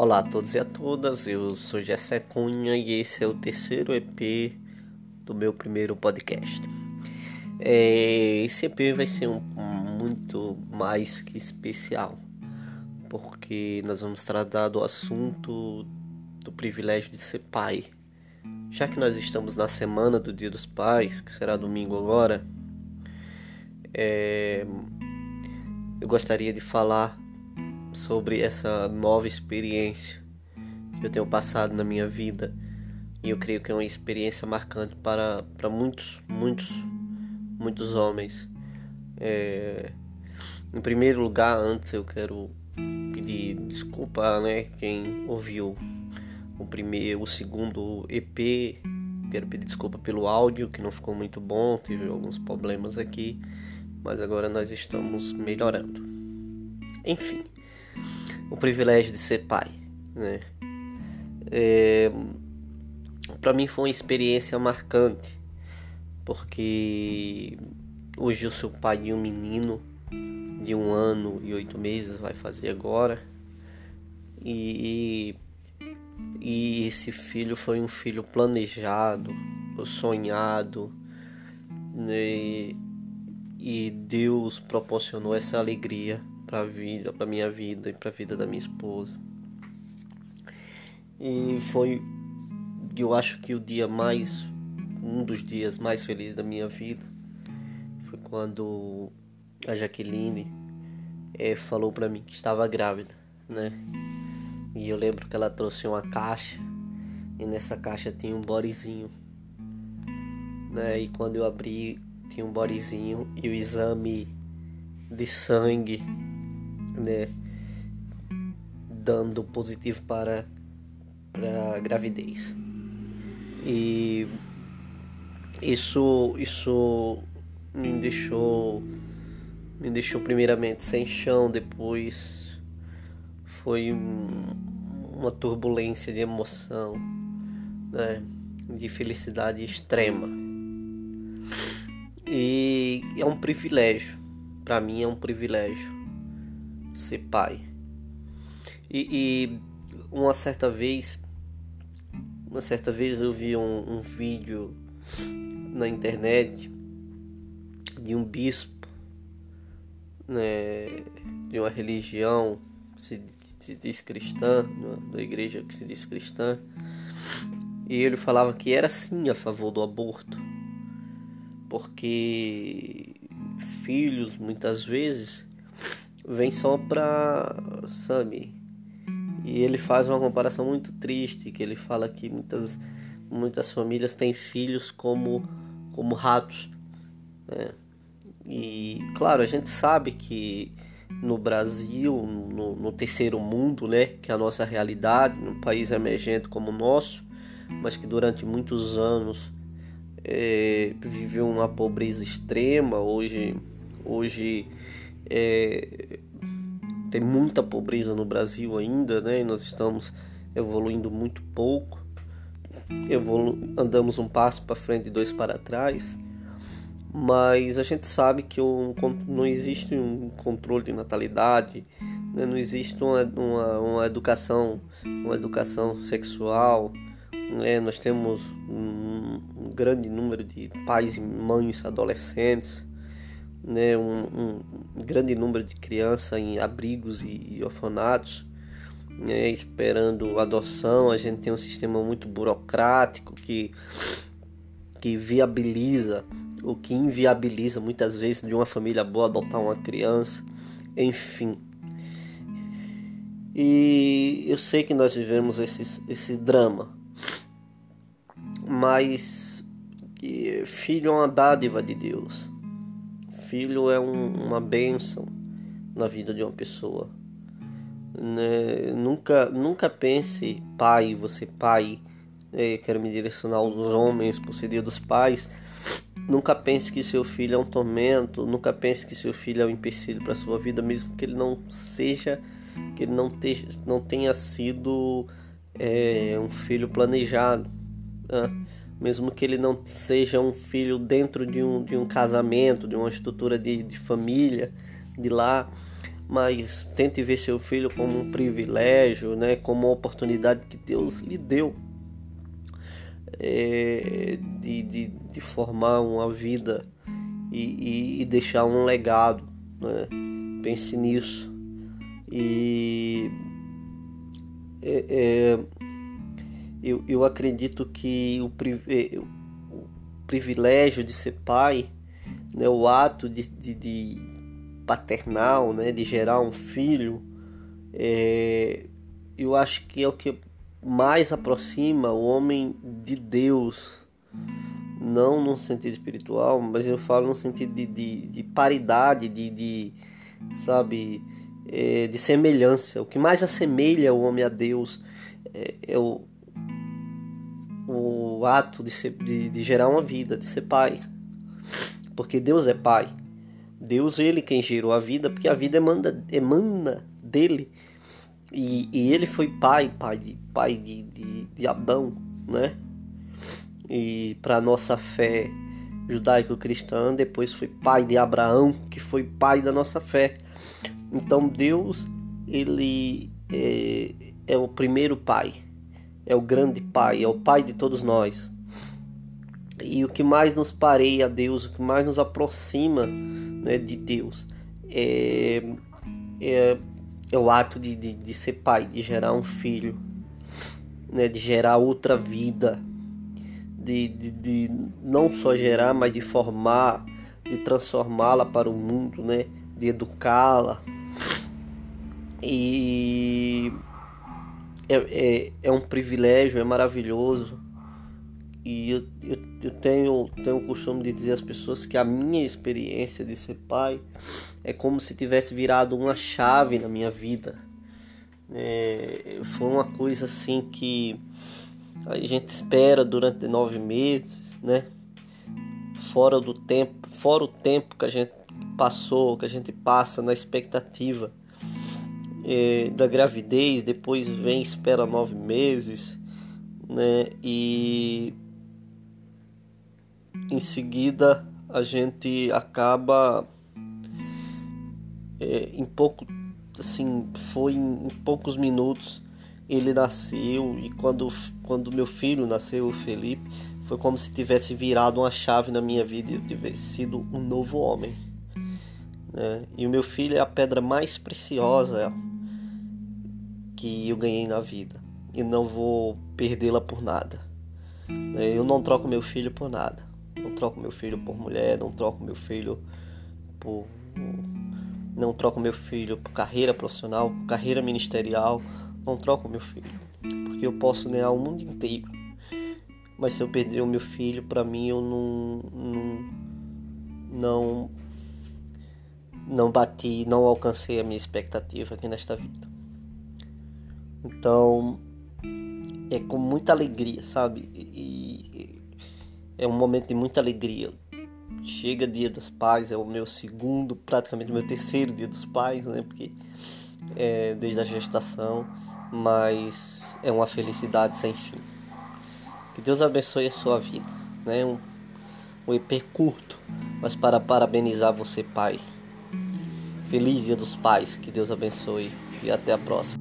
Olá a todos e a todas, eu sou Jessé Cunha e esse é o terceiro EP do meu primeiro podcast. É, esse EP vai ser um, muito mais que especial, porque nós vamos tratar do assunto do privilégio de ser pai. Já que nós estamos na semana do Dia dos Pais, que será domingo agora, é, eu gostaria de falar sobre essa nova experiência que eu tenho passado na minha vida. E eu creio que é uma experiência marcante para, para muitos, muitos, muitos homens. É, em primeiro lugar, antes eu quero pedir desculpa, né, quem ouviu o primeiro, o segundo EP. Quero pedir desculpa pelo áudio que não ficou muito bom, tive alguns problemas aqui, mas agora nós estamos melhorando. Enfim, o privilégio de ser pai, né? É, para mim foi uma experiência marcante, porque hoje eu sou pai de um menino de um ano e oito meses, vai fazer agora, e, e esse filho foi um filho planejado, sonhado, né? e Deus proporcionou essa alegria para vida, para minha vida e para a vida da minha esposa. E foi, eu acho que o dia mais, um dos dias mais felizes da minha vida foi quando a Jaqueline é, falou para mim que estava grávida, né? E eu lembro que ela trouxe uma caixa e nessa caixa tinha um bodezinho, né? E quando eu abri tinha um bodezinho e o exame de sangue né, dando positivo para para gravidez. E isso isso me deixou me deixou primeiramente sem chão, depois foi um, uma turbulência de emoção, né, de felicidade extrema. E é um privilégio, para mim é um privilégio ser pai. E, e, uma certa vez, uma certa vez eu vi um, um vídeo na internet de um bispo né, de uma religião que se, se diz cristã, da igreja que se diz cristã, e ele falava que era sim a favor do aborto, porque filhos muitas vezes vem só pra, sabe? E ele faz uma comparação muito triste, que ele fala que muitas, muitas famílias têm filhos como, como ratos, né? E, claro, a gente sabe que no Brasil, no, no terceiro mundo, né, que é a nossa realidade, num país emergente como o nosso, mas que durante muitos anos é, viveu uma pobreza extrema, hoje, hoje é, tem muita pobreza no Brasil ainda, né? E nós estamos evoluindo muito pouco. Evolu andamos um passo para frente e dois para trás. Mas a gente sabe que um, não existe um controle de natalidade, né? não existe uma, uma, uma, educação, uma educação sexual. Né? Nós temos um, um grande número de pais e mães adolescentes né, um, um grande número de crianças em abrigos e, e orfanatos, né, esperando adoção. A gente tem um sistema muito burocrático que, que viabiliza, o que inviabiliza muitas vezes de uma família boa adotar uma criança, enfim. E eu sei que nós vivemos esse, esse drama, mas filho é uma dádiva de Deus filho é um, uma bênção na vida de uma pessoa. Né? Nunca, nunca pense, pai, você pai, é, quero me direcionar aos homens por ser dia dos pais. Nunca pense que seu filho é um tormento, nunca pense que seu filho é um empecilho para sua vida, mesmo que ele não seja, que ele não, te, não tenha sido é, um filho planejado. Né? Mesmo que ele não seja um filho dentro de um, de um casamento, de uma estrutura de, de família, de lá, mas tente ver seu filho como um privilégio, né, como uma oportunidade que Deus lhe deu é, de, de, de, formar uma vida e, e, e deixar um legado. Né? Pense nisso. E é, é, eu, eu acredito que o, é, o, privilégio de ser pai, né, o ato de, de, de paternal, né, de gerar um filho, é, eu acho que é o que mais aproxima o homem de Deus. Não no sentido espiritual, mas eu falo no sentido de, de, de paridade, de, de sabe, é, de semelhança. O que mais assemelha o homem a Deus é, é o, o ato de, ser, de, de gerar uma vida, de ser pai. Porque Deus é pai. Deus, ele quem gerou a vida, porque a vida emana, emana dele. E, e ele foi pai, pai de, pai de, de, de Adão, né? E para nossa fé judaico-cristã, depois foi pai de Abraão, que foi pai da nossa fé. Então Deus, ele é, é o primeiro pai, é o grande pai, é o pai de todos nós. E o que mais nos pareia a Deus, o que mais nos aproxima né, de Deus é, é é o ato de, de, de ser pai, de gerar um filho, né, de gerar outra vida, de, de, de não só gerar, mas de formar, de transformá-la para o mundo, né, de educá-la. E é, é, é um privilégio, é maravilhoso e eu, eu, eu, tenho, tenho o costume de dizer às pessoas que a minha experiência de ser pai é como se tivesse virado uma chave na minha vida. É, foi uma coisa assim que a gente espera durante nove meses, né? Fora do tempo, fora o tempo que a gente passou, que a gente passa na expectativa é, da gravidez, depois vem espera nove meses, né? E em seguida a gente acaba é, em pouco assim foi em, em, poucos minutos ele nasceu e quando quando meu filho nasceu o Felipe foi como se tivesse virado uma chave na minha vida eu tivesse sido um novo homem né? e o meu filho é a pedra mais preciosa que eu ganhei na vida e não vou perdê-la por nada eu não troco meu filho por nada não troco meu filho por mulher, não troco meu filho por. Não troco meu filho por carreira profissional, por carreira ministerial. Não troco meu filho. Porque eu posso ganhar o mundo inteiro. Mas se eu perder o meu filho, para mim eu não. Não. Não, não bati, não alcancei a minha expectativa aqui nesta vida. Então, é com muita alegria, sabe? E, é um momento de muita alegria. Chega Dia dos Pais, é o meu segundo, praticamente meu terceiro Dia dos Pais, né? Porque é desde a gestação, mas é uma felicidade sem fim. Que Deus abençoe a sua vida, né? Um, um EP curto, mas para parabenizar você, pai. Feliz Dia dos Pais, que Deus abençoe e até a próxima.